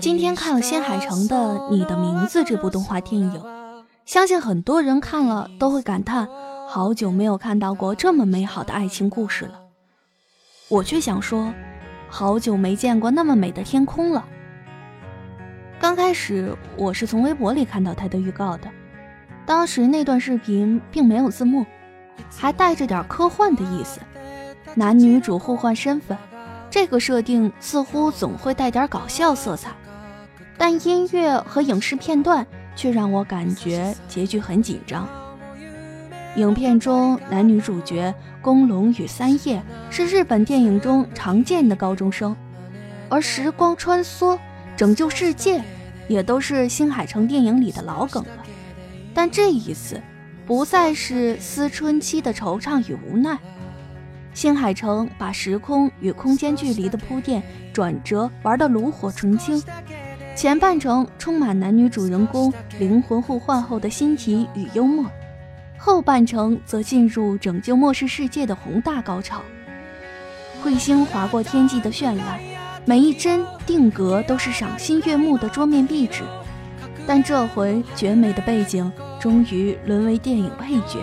今天看了新海诚的《你的名字》这部动画电影，相信很多人看了都会感叹，好久没有看到过这么美好的爱情故事了。我却想说，好久没见过那么美的天空了。刚开始我是从微博里看到他的预告的，当时那段视频并没有字幕，还带着点科幻的意思，男女主互换身份。这个设定似乎总会带点搞笑色彩，但音乐和影视片段却让我感觉结局很紧张。影片中男女主角宫龙与三叶是日本电影中常见的高中生，而时光穿梭、拯救世界也都是新海诚电影里的老梗了。但这一次，不再是思春期的惆怅与无奈。新海诚把时空与空间距离的铺垫转折玩得炉火纯青，前半程充满男女主人公灵魂互换后的新奇与幽默，后半程则进入拯救末世世界的宏大高潮。彗星划过天际的绚烂，每一帧定格都是赏心悦目的桌面壁纸，但这回绝美的背景终于沦为电影配角。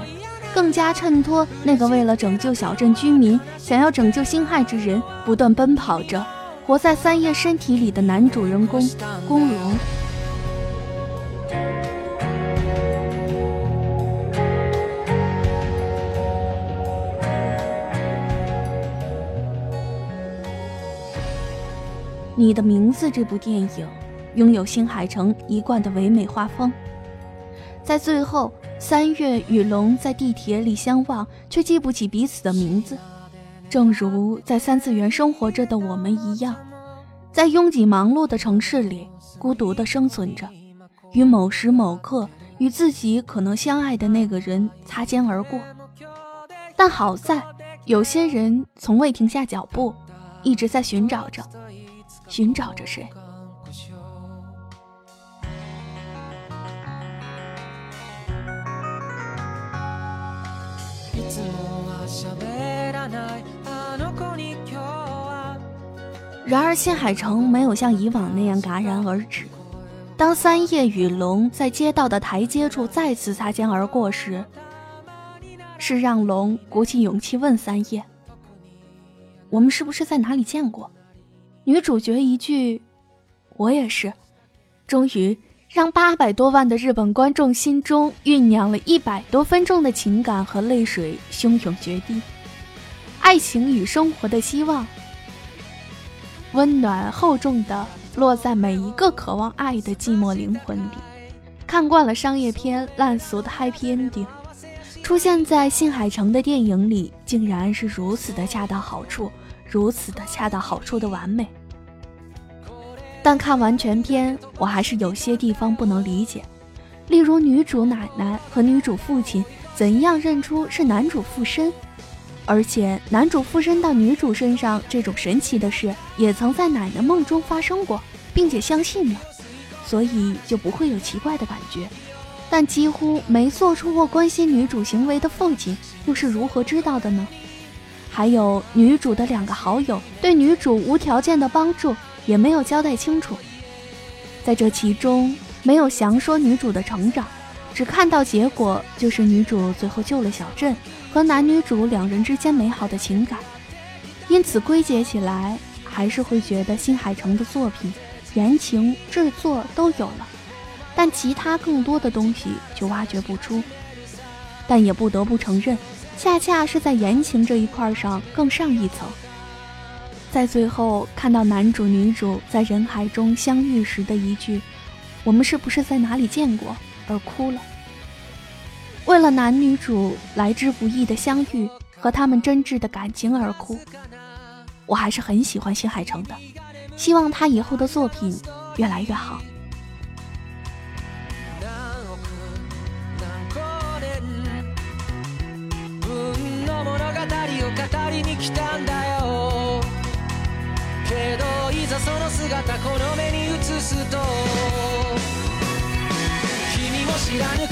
更加衬托那个为了拯救小镇居民、想要拯救星害之人，不断奔跑着，活在三叶身体里的男主人公宫龙。你的名字这部电影拥有新海诚一贯的唯美画风，在最后。三月与龙在地铁里相望，却记不起彼此的名字，正如在三次元生活着的我们一样，在拥挤忙碌的城市里孤独地生存着，与某时某刻与自己可能相爱的那个人擦肩而过。但好在，有些人从未停下脚步，一直在寻找着，寻找着谁。然而，新海诚没有像以往那样戛然而止。当三叶与龙在街道的台阶处再次擦肩而过时，是让龙鼓起勇气问三叶：“我们是不是在哪里见过？”女主角一句：“我也是。”终于让八百多万的日本观众心中酝酿了一百多分钟的情感和泪水汹涌决堤。爱情与生活的希望。温暖厚重的落在每一个渴望爱的寂寞灵魂里。看惯了商业片烂俗的 happy ending，出现在新海诚的电影里，竟然是如此的恰到好处，如此的恰到好处的完美。但看完全片，我还是有些地方不能理解，例如女主奶奶和女主父亲怎样认出是男主附身。而且，男主附身到女主身上这种神奇的事，也曾在奶奶梦中发生过，并且相信了，所以就不会有奇怪的感觉。但几乎没做出过关心女主行为的父亲，又是如何知道的呢？还有女主的两个好友对女主无条件的帮助，也没有交代清楚。在这其中，没有详说女主的成长，只看到结果就是女主最后救了小镇和男女主两人之间美好的情感，因此归结起来还是会觉得新海诚的作品言情制作都有了，但其他更多的东西就挖掘不出。但也不得不承认，恰恰是在言情这一块上更上一层。在最后看到男主女主在人海中相遇时的一句。我们是不是在哪里见过而哭了？为了男女主来之不易的相遇和他们真挚的感情而哭。我还是很喜欢新海诚的，希望他以后的作品越来越好。語りに来たんだよ。けどいざその姿この目に映すと君も知らぬ